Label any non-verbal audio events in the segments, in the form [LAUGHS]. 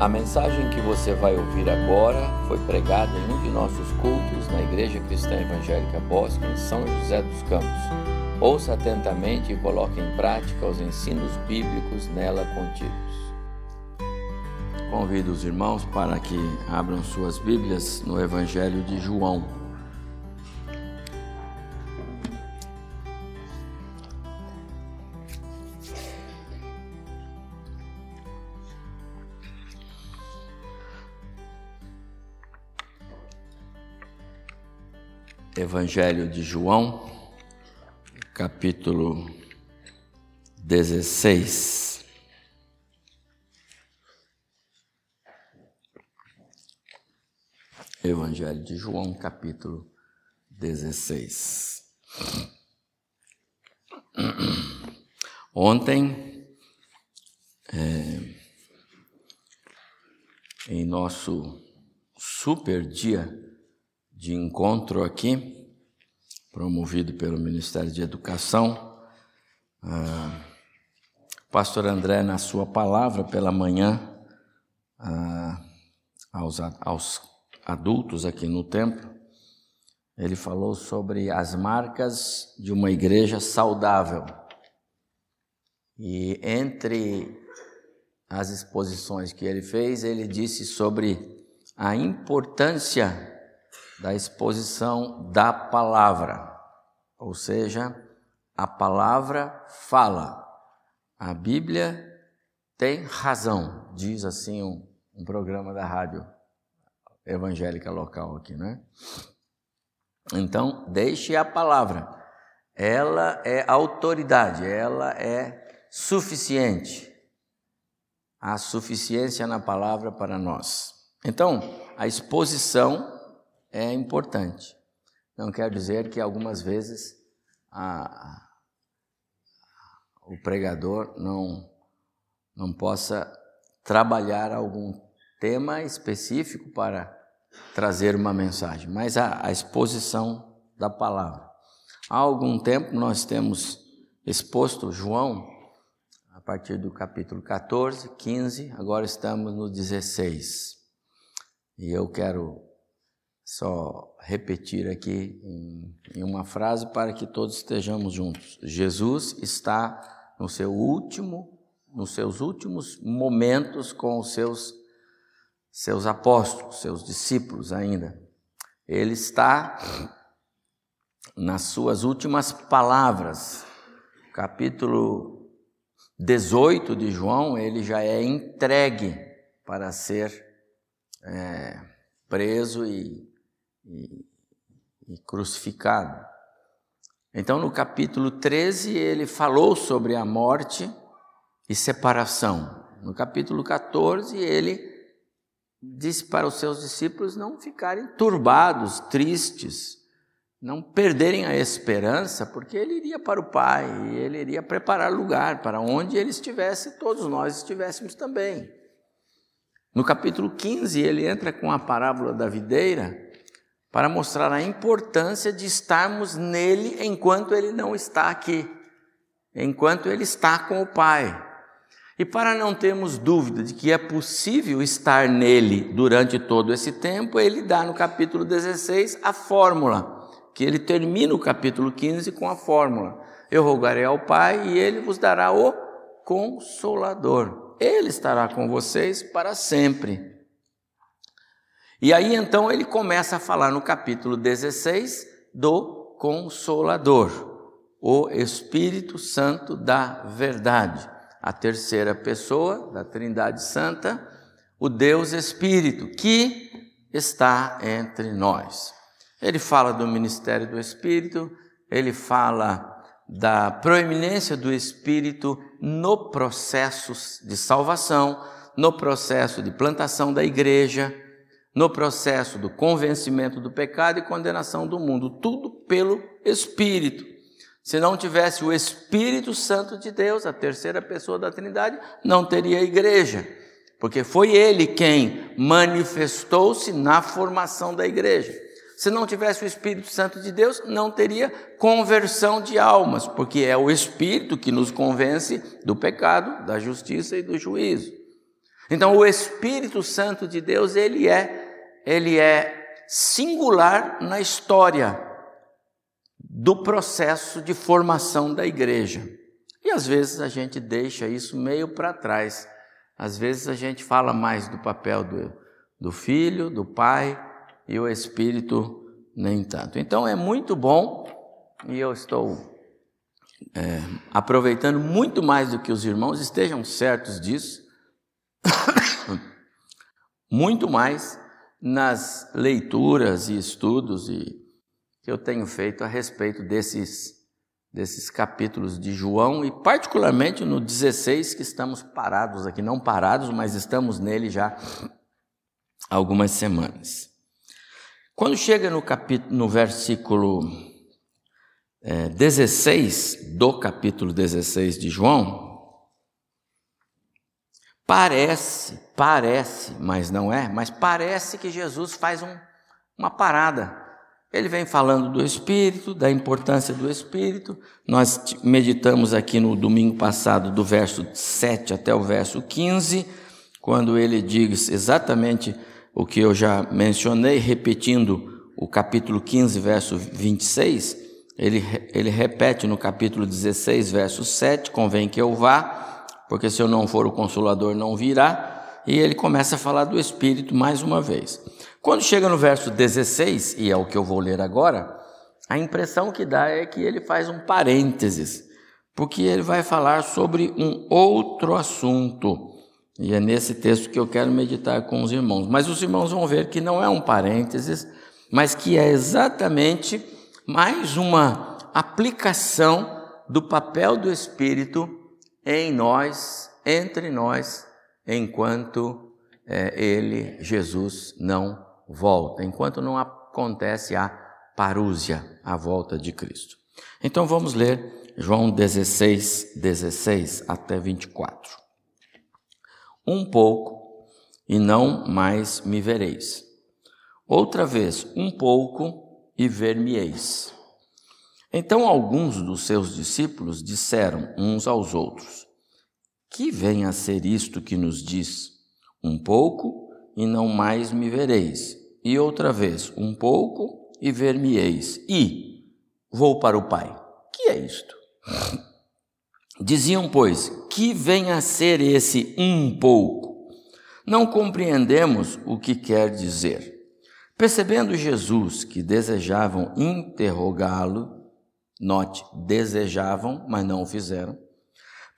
A mensagem que você vai ouvir agora foi pregada em um de nossos cultos na Igreja Cristã Evangélica Bosque, em São José dos Campos. Ouça atentamente e coloque em prática os ensinos bíblicos nela contidos. Convido os irmãos para que abram suas Bíblias no Evangelho de João. Evangelho de João, capítulo 16. Evangelho de João, capítulo 16. Ontem, é, em nosso super dia de encontro aqui, promovido pelo Ministério de Educação. Ah, pastor André, na sua palavra pela manhã, ah, aos, aos adultos aqui no templo, ele falou sobre as marcas de uma igreja saudável. E entre as exposições que ele fez, ele disse sobre a importância da exposição da palavra, ou seja, a palavra fala. A Bíblia tem razão, diz assim um, um programa da rádio evangélica local aqui, né? Então, deixe a palavra. Ela é autoridade, ela é suficiente. Há suficiência na palavra para nós. Então, a exposição é importante. Não quer dizer que algumas vezes a, o pregador não, não possa trabalhar algum tema específico para trazer uma mensagem, mas a, a exposição da palavra. Há algum tempo nós temos exposto João a partir do capítulo 14, 15, agora estamos no 16. E eu quero só repetir aqui em, em, uma frase para que todos estejamos juntos. Jesus está no seu último, nos seus últimos momentos com os seus seus apóstolos, seus discípulos ainda. Ele está nas suas últimas palavras. Capítulo 18 de João, ele já é entregue para ser é, preso e e, e crucificado. Então, no capítulo 13, ele falou sobre a morte e separação. No capítulo 14, ele disse para os seus discípulos não ficarem turbados, tristes, não perderem a esperança, porque ele iria para o Pai e ele iria preparar lugar para onde ele estivesse, todos nós estivéssemos também. No capítulo 15, ele entra com a parábola da videira para mostrar a importância de estarmos nele enquanto ele não está aqui, enquanto ele está com o Pai. E para não termos dúvida de que é possível estar nele durante todo esse tempo, ele dá no capítulo 16 a fórmula, que ele termina o capítulo 15 com a fórmula: Eu rogarei ao Pai e ele vos dará o consolador. Ele estará com vocês para sempre. E aí então ele começa a falar no capítulo 16 do Consolador, o Espírito Santo da Verdade, a terceira pessoa da Trindade Santa, o Deus Espírito, que está entre nós. Ele fala do ministério do Espírito, ele fala da proeminência do Espírito no processo de salvação, no processo de plantação da igreja, no processo do convencimento do pecado e condenação do mundo, tudo pelo Espírito. Se não tivesse o Espírito Santo de Deus, a terceira pessoa da Trindade, não teria igreja, porque foi ele quem manifestou-se na formação da igreja. Se não tivesse o Espírito Santo de Deus, não teria conversão de almas, porque é o Espírito que nos convence do pecado, da justiça e do juízo. Então o Espírito Santo de Deus, ele é ele é singular na história do processo de formação da igreja. E às vezes a gente deixa isso meio para trás. Às vezes a gente fala mais do papel do, do filho, do pai e o Espírito nem tanto. Então é muito bom e eu estou é, aproveitando muito mais do que os irmãos, estejam certos disso, muito mais nas leituras e estudos e, que eu tenho feito a respeito desses, desses capítulos de João e, particularmente, no 16, que estamos parados aqui, não parados, mas estamos nele já há algumas semanas. Quando chega no, capítulo, no versículo é, 16 do capítulo 16 de João, parece, parece, mas não é, mas parece que Jesus faz um, uma parada ele vem falando do Espírito, da importância do Espírito. Nós meditamos aqui no domingo passado, do verso 7 até o verso 15, quando ele diz exatamente o que eu já mencionei, repetindo o capítulo 15, verso 26. Ele, ele repete no capítulo 16, verso 7: Convém que eu vá, porque se eu não for, o consolador não virá. E ele começa a falar do Espírito mais uma vez. Quando chega no verso 16, e é o que eu vou ler agora, a impressão que dá é que ele faz um parênteses, porque ele vai falar sobre um outro assunto. E é nesse texto que eu quero meditar com os irmãos. Mas os irmãos vão ver que não é um parênteses, mas que é exatamente mais uma aplicação do papel do Espírito em nós, entre nós, enquanto é, ele, Jesus, não volta, enquanto não acontece a parúzia, a volta de Cristo. Então vamos ler João 16, 16 até 24. Um pouco, e não mais me vereis. Outra vez, um pouco, e ver-me-eis. Então alguns dos seus discípulos disseram uns aos outros: Que vem a ser isto que nos diz? Um pouco, e não mais me vereis e outra vez, um pouco e ver-me-eis, e vou para o Pai. Que é isto? [LAUGHS] Diziam, pois, que vem a ser esse um pouco? Não compreendemos o que quer dizer. Percebendo Jesus que desejavam interrogá-lo, note, desejavam, mas não o fizeram,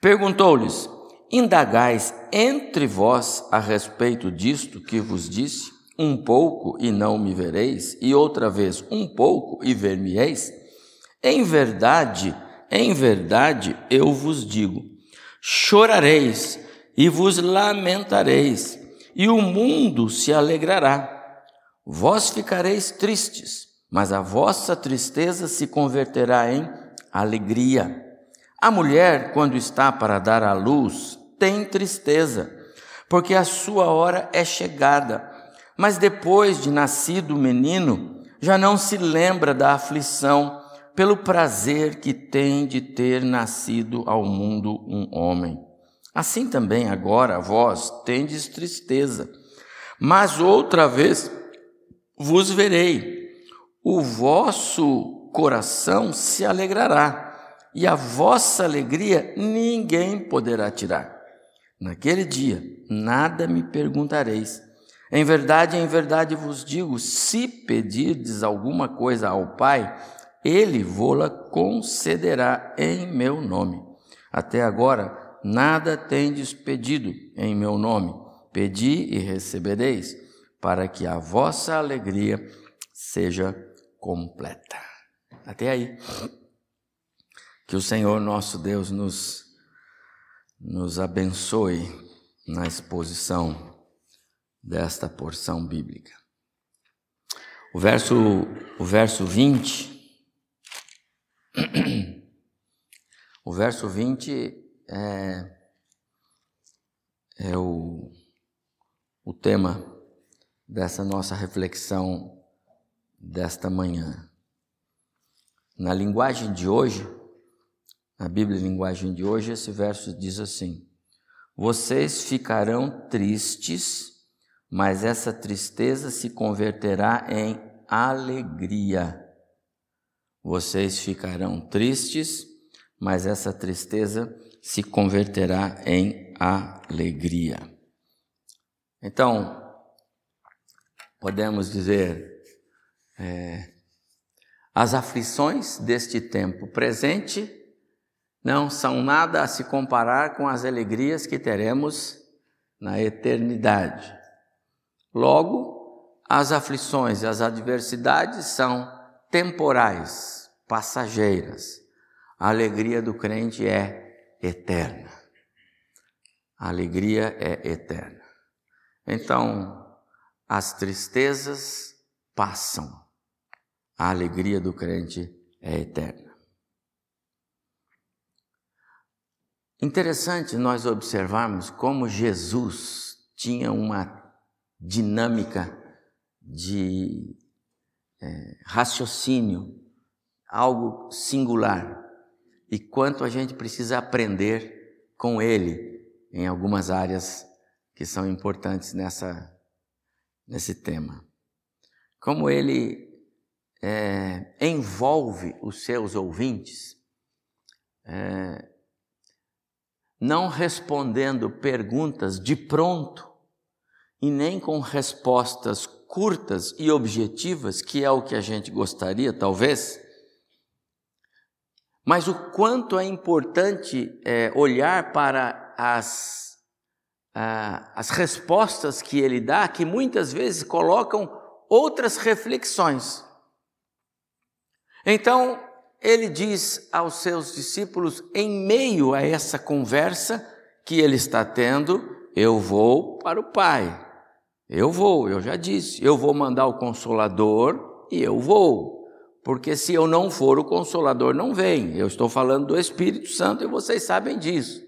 perguntou-lhes: Indagais entre vós a respeito disto que vos disse? um pouco e não me vereis, e outra vez um pouco e ver-me-eis? Em verdade, em verdade eu vos digo: chorareis e vos lamentareis, e o mundo se alegrará. Vós ficareis tristes, mas a vossa tristeza se converterá em alegria. A mulher, quando está para dar à luz, tem tristeza, porque a sua hora é chegada. Mas depois de nascido o menino, já não se lembra da aflição pelo prazer que tem de ter nascido ao mundo um homem. Assim também agora vós tendes tristeza, mas outra vez vos verei, o vosso coração se alegrará, e a vossa alegria ninguém poderá tirar. Naquele dia nada me perguntareis. Em verdade, em verdade vos digo: se pedirdes alguma coisa ao Pai, ele vô-la concederá em meu nome. Até agora, nada tendes pedido em meu nome. Pedi e recebereis, para que a vossa alegria seja completa. Até aí. Que o Senhor nosso Deus nos, nos abençoe na exposição desta porção bíblica. O verso, o verso 20. [CLEARS THROAT] O verso 20 é, é o, o tema dessa nossa reflexão desta manhã. Na linguagem de hoje, na Bíblia linguagem de hoje, esse verso diz assim: Vocês ficarão tristes, mas essa tristeza se converterá em alegria. Vocês ficarão tristes, mas essa tristeza se converterá em alegria. Então, podemos dizer, é, as aflições deste tempo presente não são nada a se comparar com as alegrias que teremos na eternidade. Logo, as aflições e as adversidades são temporais, passageiras. A alegria do crente é eterna. A alegria é eterna. Então, as tristezas passam. A alegria do crente é eterna. Interessante nós observarmos como Jesus tinha uma dinâmica de é, raciocínio, algo singular, e quanto a gente precisa aprender com ele em algumas áreas que são importantes nessa, nesse tema. Como ele é, envolve os seus ouvintes, é, não respondendo perguntas de pronto e nem com respostas curtas e objetivas, que é o que a gente gostaria, talvez. Mas o quanto é importante é, olhar para as, as respostas que ele dá, que muitas vezes colocam outras reflexões. Então, ele diz aos seus discípulos, em meio a essa conversa que ele está tendo: Eu vou para o Pai. Eu vou, eu já disse, eu vou mandar o consolador e eu vou. Porque se eu não for, o consolador não vem. Eu estou falando do Espírito Santo e vocês sabem disso.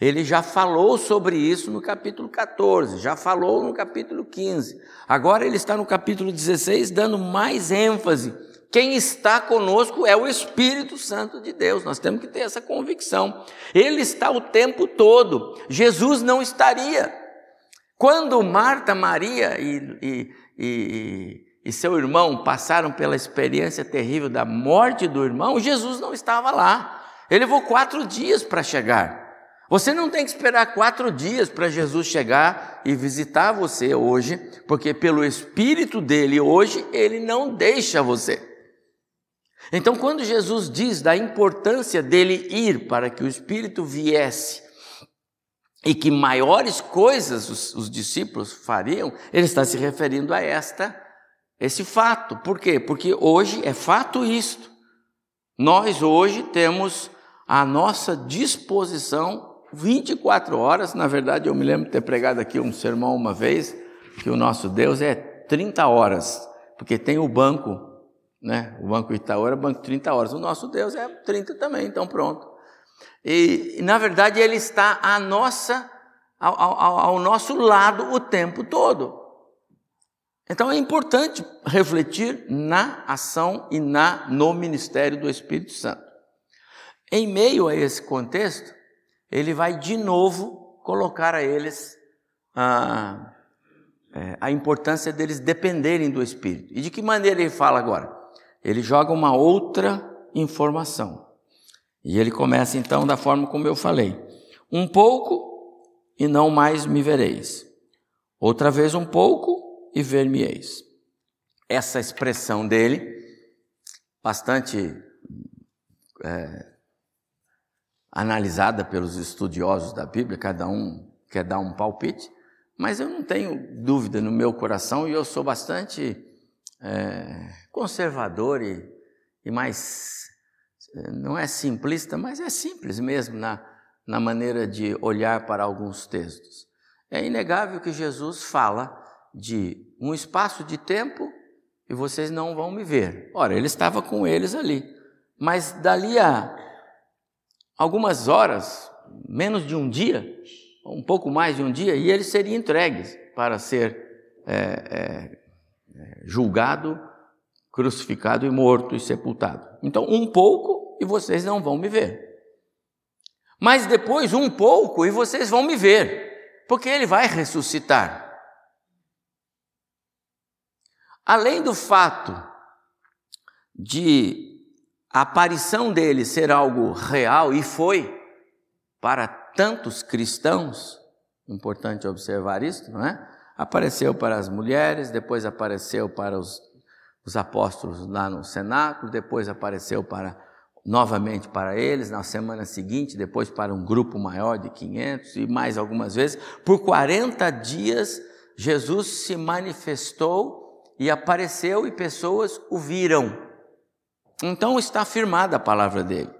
Ele já falou sobre isso no capítulo 14, já falou no capítulo 15. Agora ele está no capítulo 16 dando mais ênfase quem está conosco é o Espírito Santo de Deus. Nós temos que ter essa convicção. Ele está o tempo todo. Jesus não estaria. Quando Marta, Maria e, e, e, e seu irmão passaram pela experiência terrível da morte do irmão, Jesus não estava lá. Ele levou quatro dias para chegar. Você não tem que esperar quatro dias para Jesus chegar e visitar você hoje, porque pelo Espírito dele hoje, ele não deixa você. Então, quando Jesus diz da importância dele ir para que o Espírito viesse e que maiores coisas os, os discípulos fariam, ele está se referindo a esta esse fato. Por quê? Porque hoje é fato isto. Nós hoje temos à nossa disposição 24 horas. Na verdade, eu me lembro de ter pregado aqui um sermão uma vez que o nosso Deus é 30 horas, porque tem o banco né? O Banco Itaú era banco 30 horas. O nosso Deus é 30 também, então pronto. E, na verdade, ele está à nossa, ao, ao, ao nosso lado o tempo todo. Então é importante refletir na ação e na no ministério do Espírito Santo. Em meio a esse contexto, ele vai de novo colocar a eles a, é, a importância deles dependerem do Espírito. E de que maneira ele fala agora? Ele joga uma outra informação. E ele começa então da forma como eu falei: um pouco e não mais me vereis. Outra vez um pouco e ver-me-eis. Essa expressão dele, bastante é, analisada pelos estudiosos da Bíblia, cada um quer dar um palpite, mas eu não tenho dúvida no meu coração e eu sou bastante é, conservador e, e mais, não é simplista, mas é simples mesmo na, na maneira de olhar para alguns textos. É inegável que Jesus fala de um espaço de tempo e vocês não vão me ver. Ora, ele estava com eles ali, mas dali a algumas horas, menos de um dia, um pouco mais de um dia, e eles seriam entregues para ser é, é, julgado, crucificado e morto e sepultado. Então, um pouco e vocês não vão me ver. Mas depois um pouco e vocês vão me ver, porque ele vai ressuscitar. Além do fato de a aparição dele ser algo real, e foi para tantos cristãos, importante observar isso, não é? Apareceu para as mulheres, depois apareceu para os, os apóstolos lá no cenáculo, depois apareceu para novamente para eles, na semana seguinte, depois para um grupo maior de 500 e mais algumas vezes. Por 40 dias, Jesus se manifestou e apareceu e pessoas o viram. Então está afirmada a palavra dele.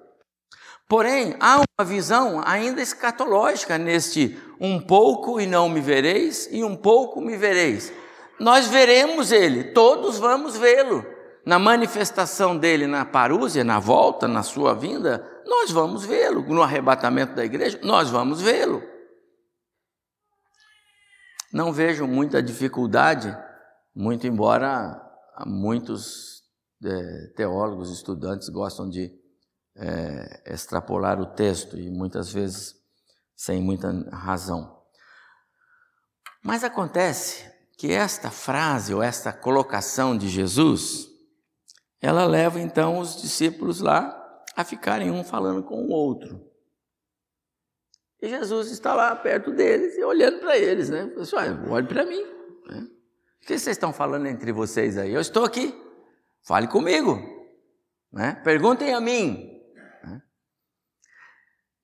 Porém, há uma visão ainda escatológica neste um pouco e não me vereis, e um pouco me vereis. Nós veremos ele, todos vamos vê-lo. Na manifestação dele na parúzia, na volta, na sua vinda, nós vamos vê-lo. No arrebatamento da igreja, nós vamos vê-lo. Não vejo muita dificuldade, muito embora muitos é, teólogos, estudantes gostam de é, extrapolar o texto e muitas vezes sem muita razão. Mas acontece que esta frase ou esta colocação de Jesus, ela leva então os discípulos lá a ficarem um falando com o outro. E Jesus está lá perto deles e olhando para eles, né? Pessoal, olhe para mim. Né? O que vocês estão falando entre vocês aí? Eu estou aqui. Fale comigo. Né? Perguntem a mim.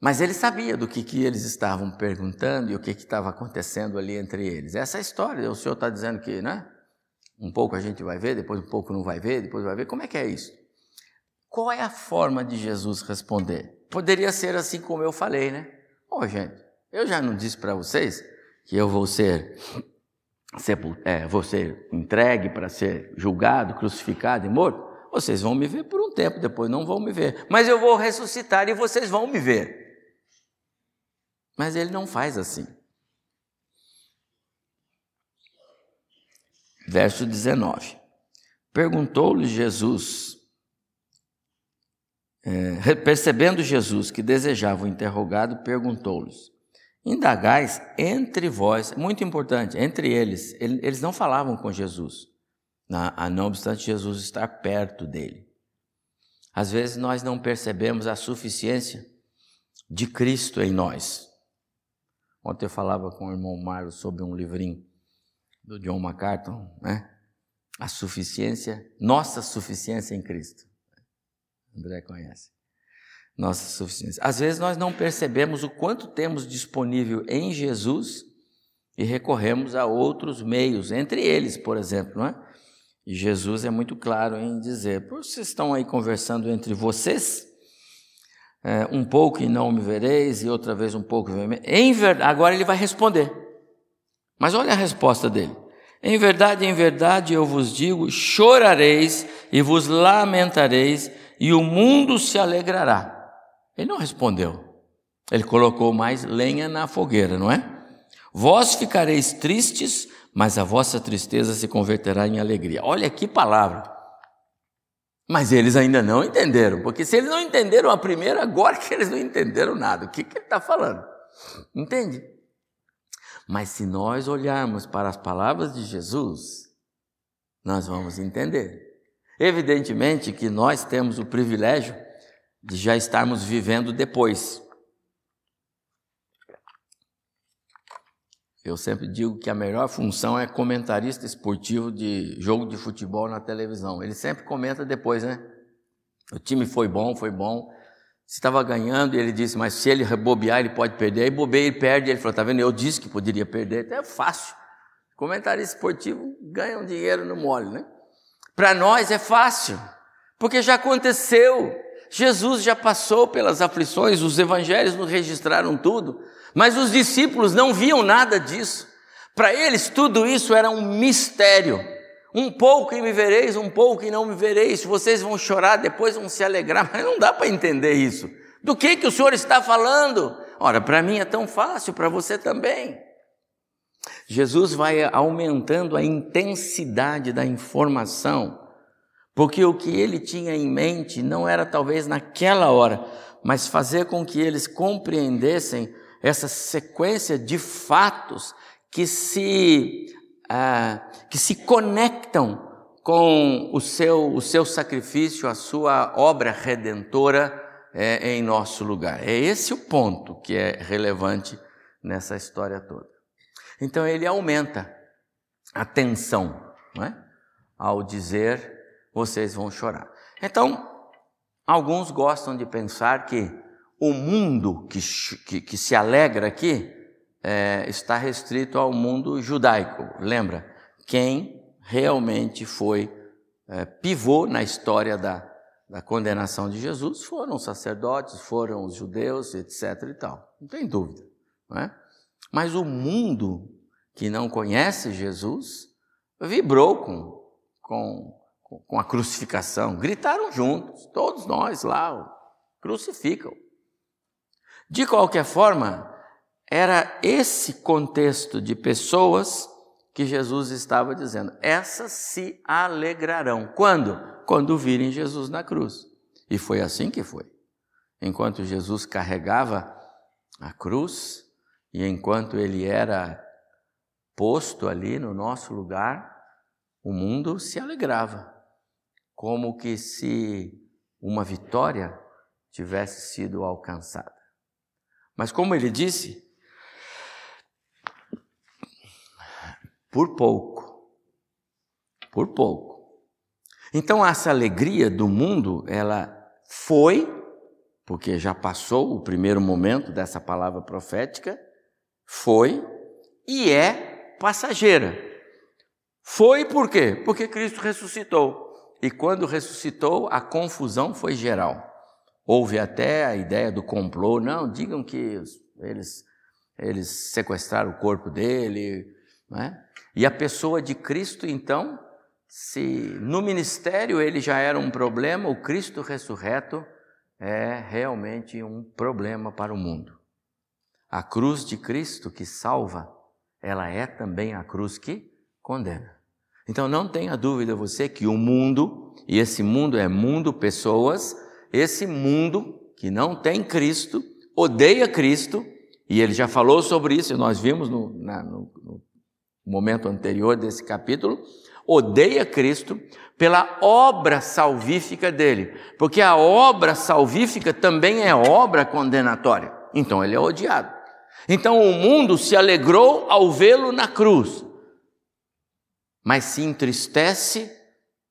Mas ele sabia do que, que eles estavam perguntando e o que estava acontecendo ali entre eles. Essa é história, o senhor está dizendo que, né? Um pouco a gente vai ver, depois um pouco não vai ver, depois vai ver. Como é que é isso? Qual é a forma de Jesus responder? Poderia ser assim como eu falei, né? Ô, oh, gente, eu já não disse para vocês que eu vou ser, é, vou ser entregue para ser julgado, crucificado e morto? Vocês vão me ver por um tempo, depois não vão me ver. Mas eu vou ressuscitar e vocês vão me ver. Mas ele não faz assim. Verso 19: Perguntou-lhe Jesus, é, percebendo Jesus que desejava o interrogado, perguntou-lhes: Indagais entre vós, muito importante, entre eles, eles não falavam com Jesus, não obstante Jesus estar perto dele. Às vezes nós não percebemos a suficiência de Cristo em nós. Ontem eu falava com o irmão Marlos sobre um livrinho do John MacArthur, né? A suficiência, nossa suficiência em Cristo. André conhece. Nossa suficiência. Às vezes nós não percebemos o quanto temos disponível em Jesus e recorremos a outros meios, entre eles, por exemplo, não é? E Jesus é muito claro em dizer: vocês estão aí conversando entre vocês, é, um pouco e não me vereis, e outra vez um pouco e em verdade, agora ele vai responder. Mas olha a resposta dele. Em verdade, em verdade eu vos digo: chorareis e vos lamentareis, e o mundo se alegrará. Ele não respondeu. Ele colocou mais lenha na fogueira, não é? Vós ficareis tristes, mas a vossa tristeza se converterá em alegria. Olha que palavra. Mas eles ainda não entenderam, porque se eles não entenderam a primeira, agora que eles não entenderam nada, o que, que ele está falando? Entende? Mas se nós olharmos para as palavras de Jesus, nós vamos entender. Evidentemente que nós temos o privilégio de já estarmos vivendo depois. Eu sempre digo que a melhor função é comentarista esportivo de jogo de futebol na televisão. Ele sempre comenta depois, né? O time foi bom, foi bom. Se estava ganhando, ele disse, mas se ele rebobear, ele pode perder. Aí bobeia, ele perde. Ele falou, tá vendo? Eu disse que poderia perder. Então é fácil. Comentarista esportivo ganha um dinheiro no mole, né? Para nós é fácil, porque já aconteceu. Jesus já passou pelas aflições, os evangelhos nos registraram tudo. Mas os discípulos não viam nada disso. Para eles, tudo isso era um mistério. Um pouco e me vereis, um pouco e não me vereis. Vocês vão chorar, depois vão se alegrar, [LAUGHS] mas não dá para entender isso. Do que, que o Senhor está falando? Ora, para mim é tão fácil, para você também. Jesus vai aumentando a intensidade da informação, porque o que ele tinha em mente não era talvez naquela hora, mas fazer com que eles compreendessem essa sequência de fatos que se, ah, que se conectam com o seu, o seu sacrifício, a sua obra redentora é, em nosso lugar. É esse o ponto que é relevante nessa história toda. Então ele aumenta a tensão, é? ao dizer vocês vão chorar. Então, alguns gostam de pensar que o mundo que, que, que se alegra aqui é, está restrito ao mundo judaico. Lembra? Quem realmente foi é, pivô na história da, da condenação de Jesus foram os sacerdotes, foram os judeus, etc. e tal. Não tem dúvida. Não é? Mas o mundo que não conhece Jesus vibrou com, com, com a crucificação, gritaram juntos, todos nós lá, crucificam. De qualquer forma, era esse contexto de pessoas que Jesus estava dizendo: essas se alegrarão. Quando? Quando virem Jesus na cruz. E foi assim que foi. Enquanto Jesus carregava a cruz e enquanto ele era posto ali no nosso lugar, o mundo se alegrava, como que se uma vitória tivesse sido alcançada. Mas como ele disse, por pouco. Por pouco. Então essa alegria do mundo, ela foi, porque já passou o primeiro momento dessa palavra profética, foi e é passageira. Foi por quê? Porque Cristo ressuscitou. E quando ressuscitou, a confusão foi geral. Houve até a ideia do complô, não, digam que eles, eles sequestraram o corpo dele, não é? E a pessoa de Cristo, então, se no ministério ele já era um problema, o Cristo ressurreto é realmente um problema para o mundo. A cruz de Cristo que salva, ela é também a cruz que condena. Então não tenha dúvida você que o mundo, e esse mundo é mundo pessoas, esse mundo que não tem Cristo, odeia Cristo, e ele já falou sobre isso, nós vimos no, na, no, no momento anterior desse capítulo, odeia Cristo pela obra salvífica dele, porque a obra salvífica também é obra condenatória. Então ele é odiado. Então o mundo se alegrou ao vê-lo na cruz, mas se entristece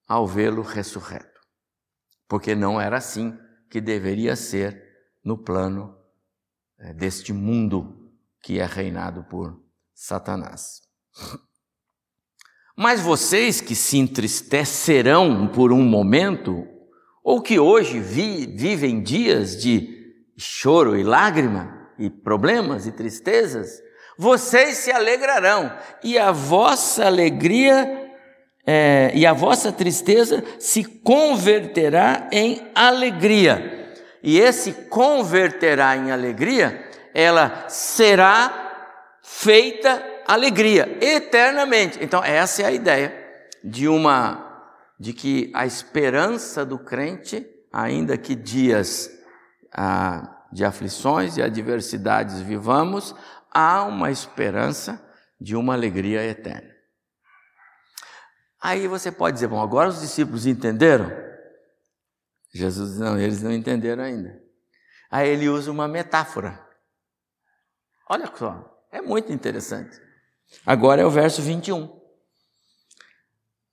ao vê-lo ressurreto, porque não era assim que deveria ser no plano eh, deste mundo que é reinado por Satanás. [LAUGHS] Mas vocês que se entristecerão por um momento, ou que hoje vi, vivem dias de choro e lágrima, e problemas e tristezas, vocês se alegrarão, e a vossa alegria é, e a vossa tristeza se converterá em alegria. E esse converterá em alegria, ela será feita alegria eternamente. Então, essa é a ideia de uma de que a esperança do crente, ainda que dias ah, de aflições e adversidades vivamos, há uma esperança de uma alegria eterna. Aí você pode dizer, bom, agora os discípulos entenderam? Jesus não, eles não entenderam ainda. Aí ele usa uma metáfora. Olha só, é muito interessante. Agora é o verso 21.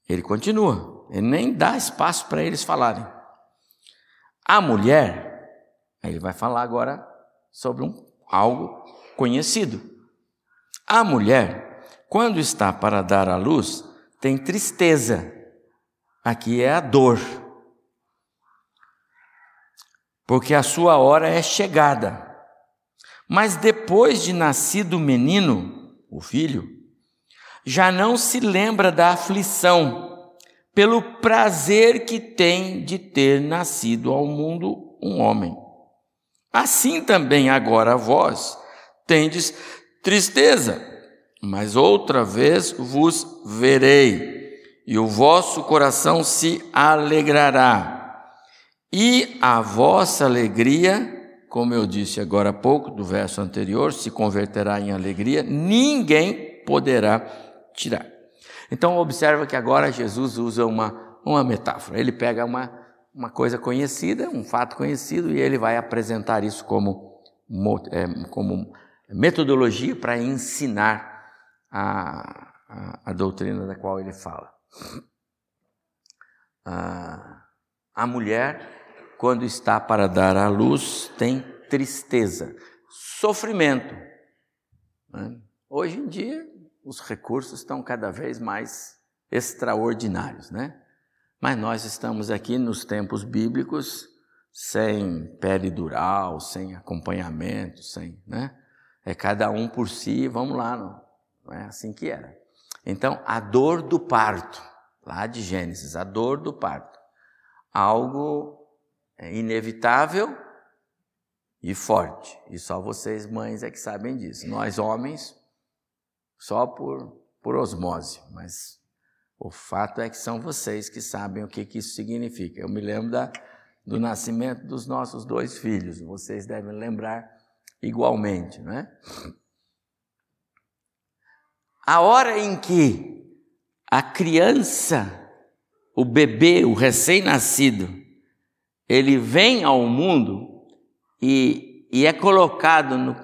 Ele continua, ele nem dá espaço para eles falarem. A mulher, aí ele vai falar agora sobre um, algo conhecido. A mulher, quando está para dar à luz, tem tristeza. Aqui é a dor. Porque a sua hora é chegada. Mas depois de nascido o menino, o filho, já não se lembra da aflição, pelo prazer que tem de ter nascido ao mundo um homem. Assim também agora vós tendes tristeza, mas outra vez vos verei, e o vosso coração se alegrará, e a vossa alegria como eu disse agora há pouco, do verso anterior, se converterá em alegria, ninguém poderá tirar. Então, observa que agora Jesus usa uma, uma metáfora. Ele pega uma, uma coisa conhecida, um fato conhecido, e ele vai apresentar isso como, é, como metodologia para ensinar a, a, a, doutrina da qual ele fala. A, a mulher quando está para dar à luz, tem tristeza, sofrimento. Né? Hoje em dia, os recursos estão cada vez mais extraordinários, né? Mas nós estamos aqui nos tempos bíblicos sem peridural, sem acompanhamento, sem, né? É cada um por si, vamos lá, não, não é assim que era. Então, a dor do parto, lá de Gênesis, a dor do parto, algo é inevitável e forte. E só vocês, mães, é que sabem disso. Nós, homens, só por, por osmose. Mas o fato é que são vocês que sabem o que, que isso significa. Eu me lembro da, do nascimento dos nossos dois filhos. Vocês devem lembrar igualmente, não é? A hora em que a criança, o bebê, o recém-nascido, ele vem ao mundo e, e é colocado no,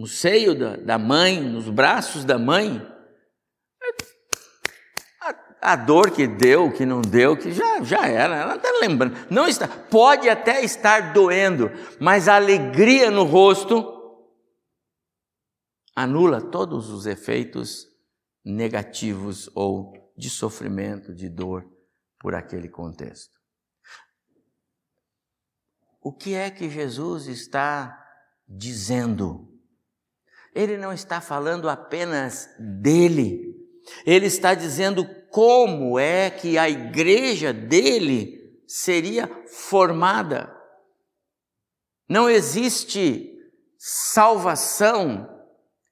no seio da, da, mãe, nos braços da mãe, a, dor que deu, que não deu, que já, já era, ela está lembrando. Não está, pode até estar doendo, mas a alegria no rosto anula todos os efeitos negativos ou de sofrimento, de dor por aquele contexto. O que é que Jesus está dizendo? Ele não está falando apenas dele, ele está dizendo como é que a igreja dele seria formada. Não existe salvação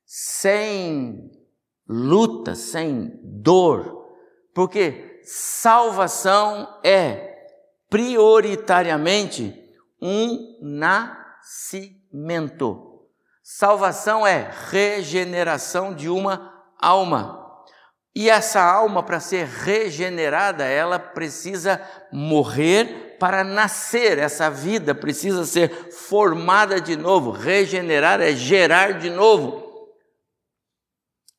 sem luta, sem dor, porque salvação é prioritariamente um nascimento. Salvação é regeneração de uma alma. E essa alma, para ser regenerada, ela precisa morrer para nascer. Essa vida precisa ser formada de novo. Regenerar é gerar de novo.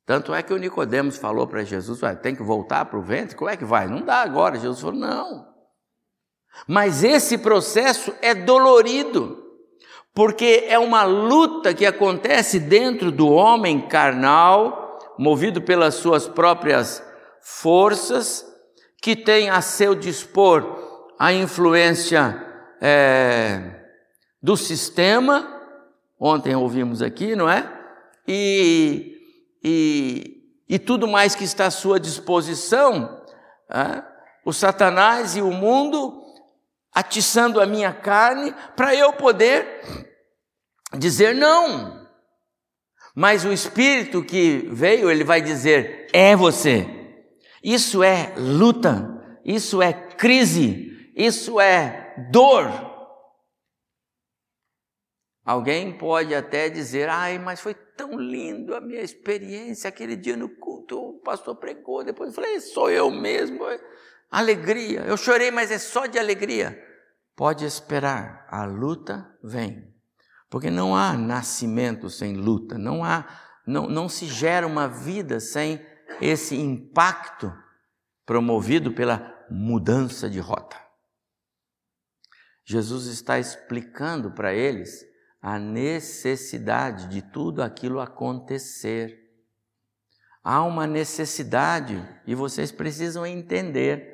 Tanto é que o Nicodemos falou para Jesus: tem que voltar para o ventre? Como é que vai? Não dá agora. Jesus falou: não. Mas esse processo é dolorido, porque é uma luta que acontece dentro do homem carnal, movido pelas suas próprias forças, que tem a seu dispor a influência é, do sistema, ontem ouvimos aqui, não é? E, e, e tudo mais que está à sua disposição, é? o Satanás e o mundo atiçando a minha carne para eu poder dizer não. Mas o Espírito que veio, ele vai dizer: é você. Isso é luta, isso é crise, isso é dor. Alguém pode até dizer: ai, mas foi tão lindo a minha experiência aquele dia no culto, o pastor pregou, depois eu falei: sou eu mesmo. Alegria. Eu chorei, mas é só de alegria. Pode esperar, a luta vem. Porque não há nascimento sem luta, não há não, não se gera uma vida sem esse impacto promovido pela mudança de rota. Jesus está explicando para eles a necessidade de tudo aquilo acontecer. Há uma necessidade e vocês precisam entender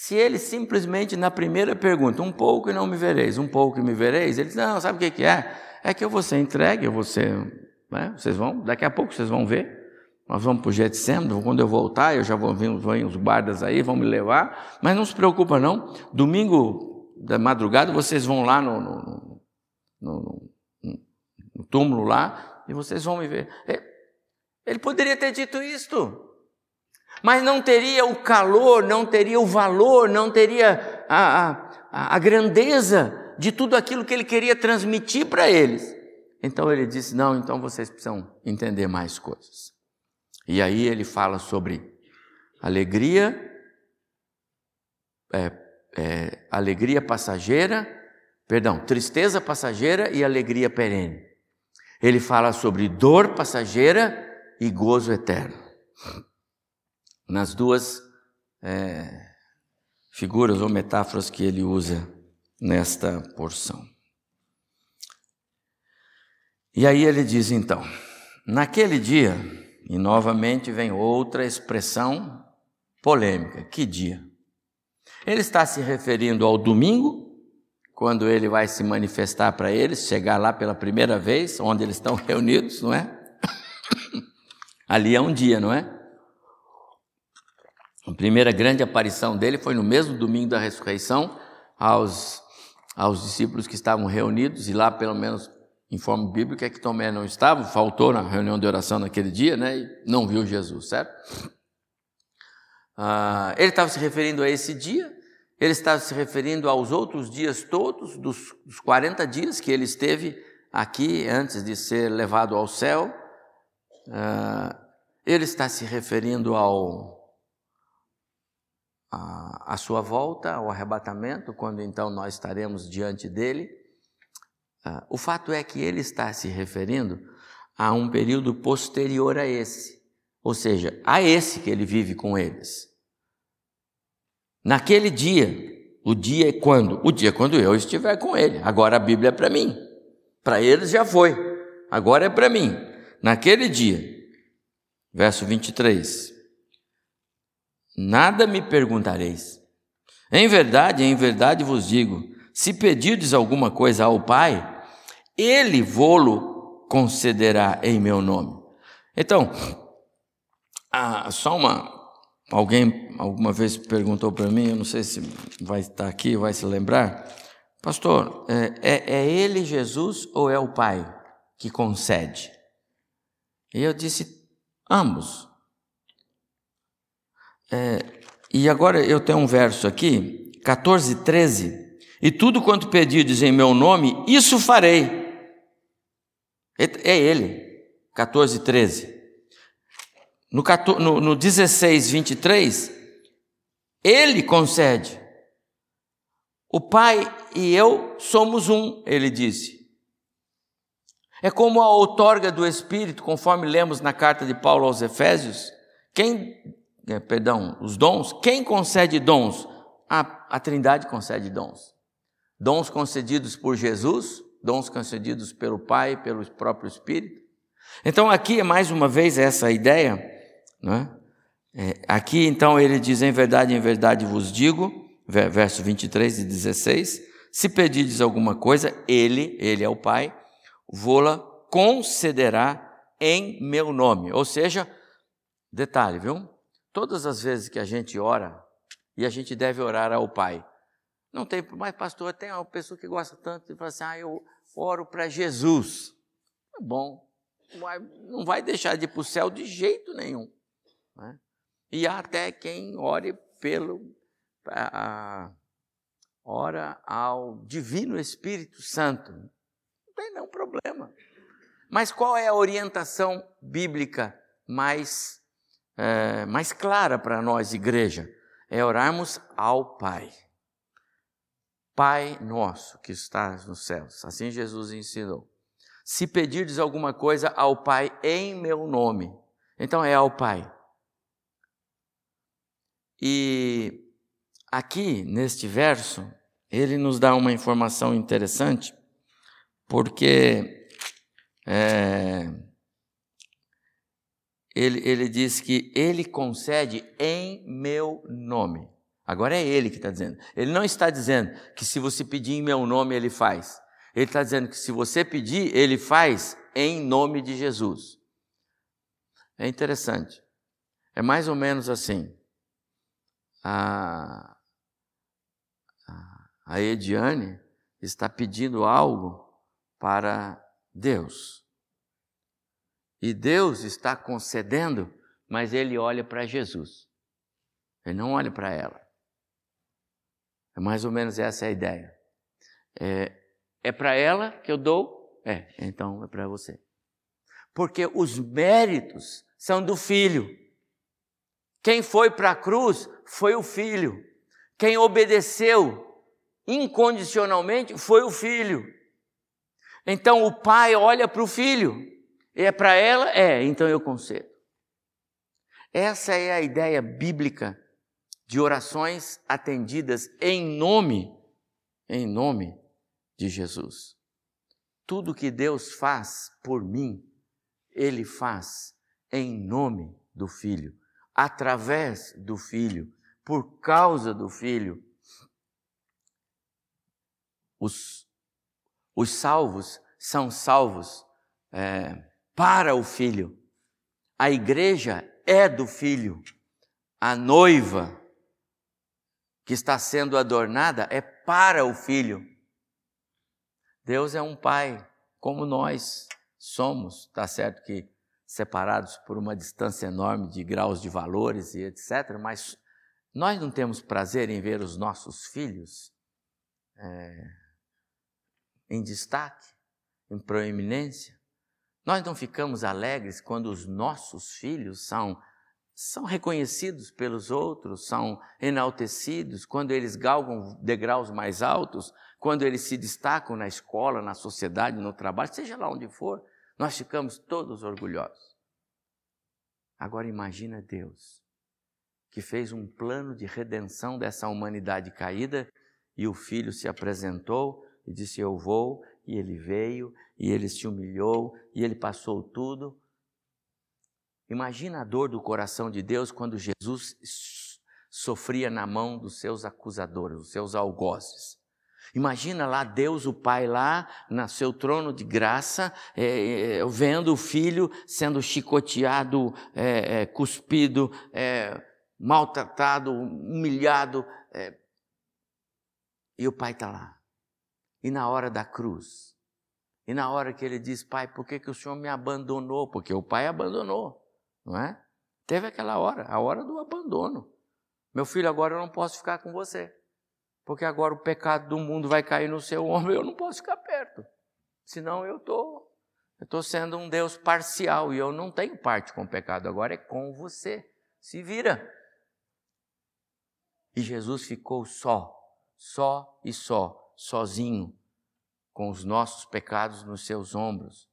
se ele simplesmente na primeira pergunta, um pouco e não me vereis, um pouco e me vereis, ele diz, não, sabe o que, é? É que eu vou ser entregue, eu vou ser, né? vocês vão, daqui a pouco vocês vão ver, nós vamos para o Getsemane, quando eu voltar, eu já vou vir, vão os guardas aí, vão me levar, mas não se preocupa não, domingo da madrugada vocês vão lá no, no, no, no túmulo lá, e vocês vão me ver. É, ele poderia ter dito isto, mas não teria o calor, não teria o valor, não teria a, a, a grandeza de tudo aquilo que ele queria transmitir para eles. Então ele disse: Não, então vocês precisam entender mais coisas. E aí ele fala sobre alegria, é, é, alegria passageira, perdão, tristeza passageira e alegria perene. Ele fala sobre dor passageira e gozo eterno. Nas duas é, figuras ou metáforas que ele usa nesta porção. E aí ele diz então: naquele dia, e novamente vem outra expressão polêmica: que dia? Ele está se referindo ao domingo, quando ele vai se manifestar para eles, chegar lá pela primeira vez, onde eles estão [LAUGHS] reunidos, não é? [COUGHS] Ali é um dia, não é? A primeira grande aparição dele foi no mesmo domingo da ressurreição, aos, aos discípulos que estavam reunidos, e lá, pelo menos em forma bíblica, é que Tomé não estava, faltou na reunião de oração naquele dia, né? E não viu Jesus, certo? Ah, ele estava se referindo a esse dia, ele estava se referindo aos outros dias todos, dos, dos 40 dias que ele esteve aqui antes de ser levado ao céu. Ah, ele está se referindo ao a, a sua volta, ao arrebatamento, quando então nós estaremos diante dele. Ah, o fato é que ele está se referindo a um período posterior a esse, ou seja, a esse que ele vive com eles. Naquele dia, o dia é quando? O dia quando eu estiver com ele. Agora a Bíblia é para mim. Para eles já foi. Agora é para mim. Naquele dia, verso 23. Nada me perguntareis. Em verdade, em verdade vos digo: se pedirdes alguma coisa ao Pai, Ele vô-lo concederá em meu nome. Então, ah, só uma Alguém alguma vez perguntou para mim, eu não sei se vai estar aqui, vai se lembrar, pastor, é, é, é ele Jesus ou é o Pai que concede? E eu disse, ambos. É, e agora eu tenho um verso aqui, 14, 13. E tudo quanto pedirdes em meu nome, isso farei. É, é ele, 14, 13. No, 14, no, no 16, 23, ele concede. O Pai e eu somos um, ele disse. É como a outorga do Espírito, conforme lemos na carta de Paulo aos Efésios. Quem, perdão, os dons, quem concede dons? A, a Trindade concede dons. Dons concedidos por Jesus, dons concedidos pelo Pai, pelo próprio Espírito. Então aqui é mais uma vez essa ideia não é? É, aqui então ele diz: Em verdade, em verdade vos digo, verso 23 e 16: Se pedirdes alguma coisa, ele, ele é o Pai, vô-la concederá em meu nome. Ou seja, detalhe, viu? Todas as vezes que a gente ora, e a gente deve orar ao Pai. Não tem, mas pastor, tem uma pessoa que gosta tanto de falar assim: ah, eu oro para Jesus. Tá bom, não vai deixar de ir para o céu de jeito nenhum. Né? E há até quem ore pelo a, ora ao Divino Espírito Santo. Não tem nenhum problema. Mas qual é a orientação bíblica mais, é, mais clara para nós, igreja? É orarmos ao Pai. Pai nosso que estás nos céus. Assim Jesus ensinou. Se pedirdes alguma coisa ao Pai em meu nome, então é ao Pai. E aqui, neste verso, ele nos dá uma informação interessante, porque é, ele, ele diz que ele concede em meu nome. Agora é ele que está dizendo. Ele não está dizendo que se você pedir em meu nome, ele faz. Ele está dizendo que se você pedir, ele faz em nome de Jesus. É interessante. É mais ou menos assim a, a Ediane está pedindo algo para Deus. E Deus está concedendo, mas ele olha para Jesus. Ele não olha para ela. É mais ou menos essa a ideia. é, é para ela que eu dou? É, então é para você. Porque os méritos são do filho. Quem foi para a cruz foi o filho. Quem obedeceu incondicionalmente foi o filho. Então o pai olha para o filho. É para ela? É, então eu concedo. Essa é a ideia bíblica de orações atendidas em nome, em nome de Jesus. Tudo que Deus faz por mim, Ele faz em nome do Filho, através do Filho, por causa do Filho. Os, os salvos são salvos é, para o Filho. A igreja é do Filho. A noiva que está sendo adornada é para o Filho. Deus é um Pai, como nós somos, está certo que separados por uma distância enorme de graus de valores e etc., mas nós não temos prazer em ver os nossos filhos é, em destaque, em proeminência. Nós não ficamos alegres quando os nossos filhos são, são reconhecidos pelos outros, são enaltecidos, quando eles galgam degraus mais altos, quando eles se destacam na escola, na sociedade, no trabalho, seja lá onde for, nós ficamos todos orgulhosos. Agora imagina Deus, que fez um plano de redenção dessa humanidade caída e o filho se apresentou e disse: Eu vou, e ele veio, e ele se humilhou, e ele passou tudo. Imagina a dor do coração de Deus quando Jesus sofria na mão dos seus acusadores, dos seus algozes. Imagina lá Deus, o Pai, lá no seu trono de graça, é, é, vendo o filho sendo chicoteado, é, é cuspido, é, maltratado, humilhado. É. e o Pai está lá. E na hora da cruz, e na hora que ele diz, Pai, por que, que o Senhor me abandonou? Porque o Pai abandonou, não é? Teve aquela hora, a hora do abandono. Meu filho, agora eu não posso ficar com você porque agora o pecado do mundo vai cair no seu ombro, eu não posso ficar perto. Senão eu tô, tô sendo um Deus parcial e eu não tenho parte com o pecado, agora é com você. Se vira. E Jesus ficou só, só e só, sozinho, com os nossos pecados nos seus ombros.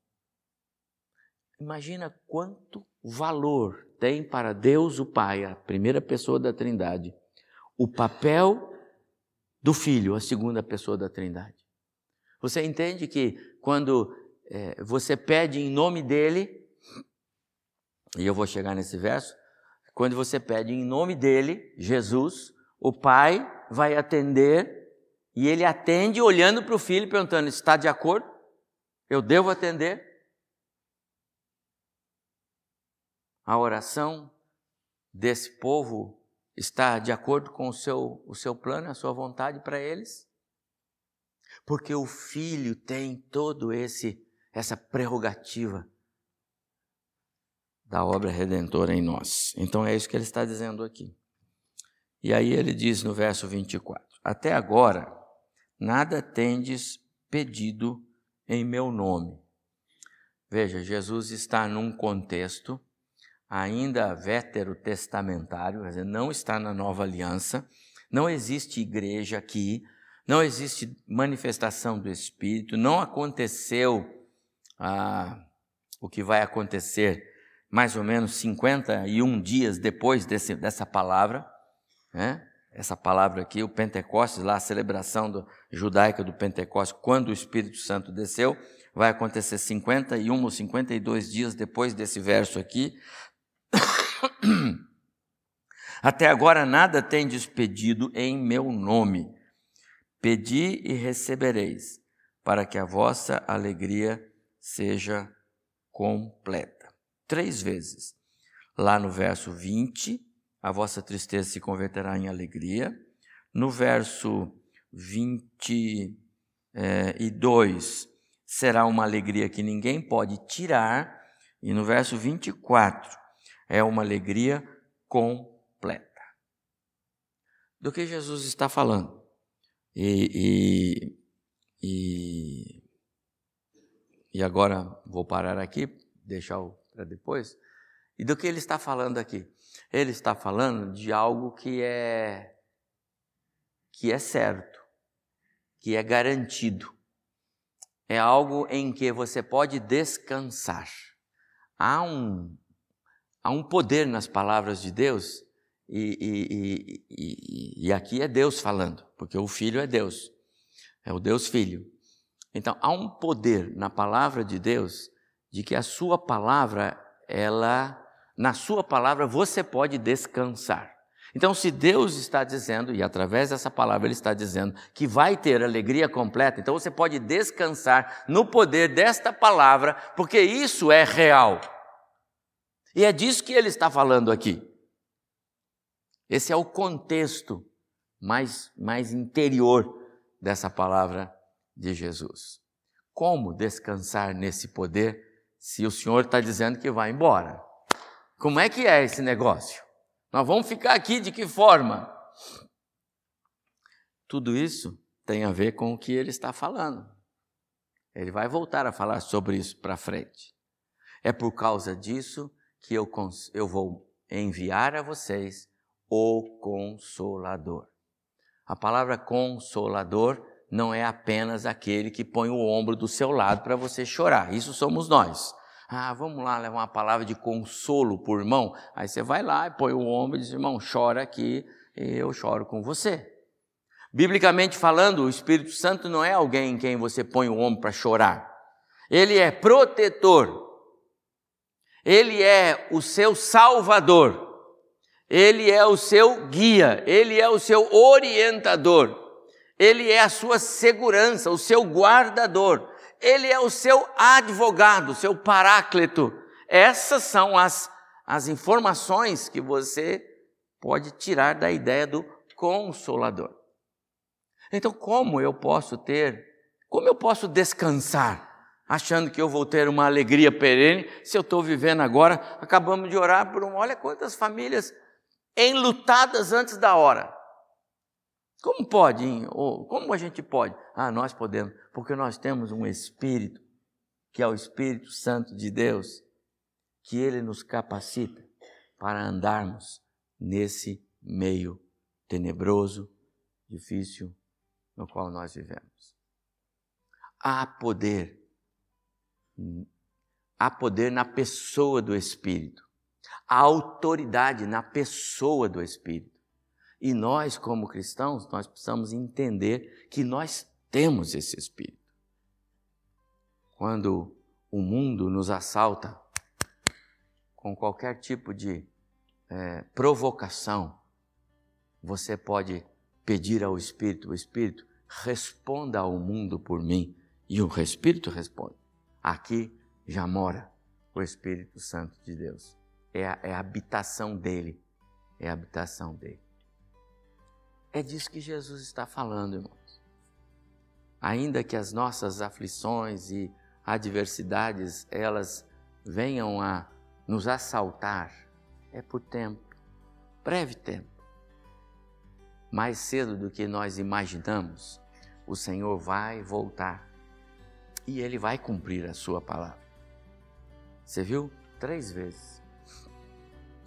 Imagina quanto valor tem para Deus o Pai, a primeira pessoa da Trindade, o papel do Filho, a segunda pessoa da Trindade. Você entende que quando é, você pede em nome dele, e eu vou chegar nesse verso, quando você pede em nome dele, Jesus, o Pai vai atender e ele atende olhando para o filho, perguntando: está de acordo? Eu devo atender? A oração desse povo está de acordo com o seu, o seu plano, a sua vontade para eles? Porque o filho tem todo esse essa prerrogativa da obra redentora em nós. Então é isso que ele está dizendo aqui. E aí ele diz no verso 24: Até agora nada tendes pedido em meu nome. Veja, Jesus está num contexto ainda veterotestamentário, quer dizer, não está na nova aliança, não existe igreja aqui, não existe manifestação do Espírito, não aconteceu ah, o que vai acontecer mais ou menos 51 dias depois desse, dessa palavra, né? Essa palavra aqui, o Pentecostes, lá a celebração do, judaica do Pentecostes, quando o Espírito Santo desceu, vai acontecer 51 ou 52 dias depois desse verso aqui, [COUGHS] Até agora nada tendes pedido em meu nome. Pedi e recebereis, para que a vossa alegria seja completa. Três vezes. Lá no verso 20, a vossa tristeza se converterá em alegria. No verso 22, será uma alegria que ninguém pode tirar. E no verso 24, é uma alegria completa. Do que Jesus está falando? E, E, e agora vou parar aqui, deixar para depois. E do que ele está falando aqui? Ele está falando de algo que é que é certo, que é garantido. É algo em que você pode descansar. Há um, há um poder nas palavras de Deus, e, e, e, e aqui é Deus falando, porque o Filho é Deus, é o Deus Filho. Então, há um poder na palavra de Deus de que a sua palavra, ela, na sua palavra você pode descansar. Então, se Deus está dizendo, e através dessa palavra Ele está dizendo, que vai ter alegria completa, então você pode descansar no poder desta palavra, porque isso é real. E é disso que Ele está falando aqui. Esse é o contexto mais, mais interior dessa palavra de Jesus. Como descansar nesse poder se o Senhor está dizendo que vai embora? Como é que é esse negócio? Nós vamos ficar aqui de que forma? Tudo isso tem a ver com o que ele está falando. Ele vai voltar a falar sobre isso para frente. É por causa disso que eu, eu vou enviar a vocês o Consolador. A palavra Consolador não é apenas aquele que põe o ombro do seu lado para você chorar. Isso somos nós. Ah, vamos lá levar uma palavra de consolo por irmão. Aí você vai lá e põe o ombro e diz: irmão, chora aqui, eu choro com você. Biblicamente falando, o Espírito Santo não é alguém em quem você põe o ombro para chorar. Ele é protetor. Ele é o seu salvador. Ele é o seu guia, ele é o seu orientador. Ele é a sua segurança, o seu guardador. Ele é o seu advogado, seu paráclito. Essas são as, as informações que você pode tirar da ideia do consolador. Então, como eu posso ter, como eu posso descansar, achando que eu vou ter uma alegria perene, se eu estou vivendo agora, acabamos de orar por um, olha quantas famílias enlutadas antes da hora. Como pode? Como a gente pode? Ah, nós podemos, porque nós temos um Espírito, que é o Espírito Santo de Deus, que ele nos capacita para andarmos nesse meio tenebroso, difícil no qual nós vivemos. Há poder, há poder na pessoa do Espírito, há autoridade na pessoa do Espírito. E nós, como cristãos, nós precisamos entender que nós temos esse espírito. Quando o mundo nos assalta com qualquer tipo de é, provocação, você pode pedir ao Espírito, o Espírito, responda ao mundo por mim. E o Espírito responde. Aqui já mora o Espírito Santo de Deus. É a, é a habitação dele. É a habitação dele. É disso que Jesus está falando, irmãos. Ainda que as nossas aflições e adversidades elas venham a nos assaltar, é por tempo, breve tempo. Mais cedo do que nós imaginamos, o Senhor vai voltar e ele vai cumprir a sua palavra. Você viu? Três vezes.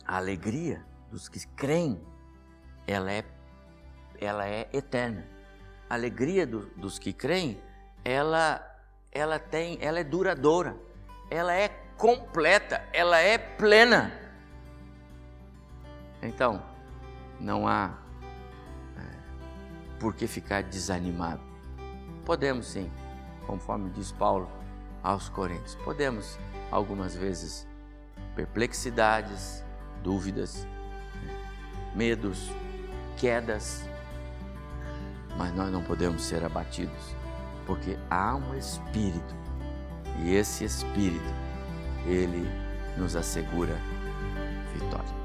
A alegria dos que creem, ela é ela é eterna. A alegria do, dos que creem, ela, ela tem, ela é duradoura, ela é completa, ela é plena. Então, não há é, por que ficar desanimado. Podemos sim, conforme diz Paulo aos Coríntios, podemos algumas vezes perplexidades, dúvidas, medos, quedas, mas nós não podemos ser abatidos, porque há um Espírito, e esse Espírito, ele nos assegura vitória.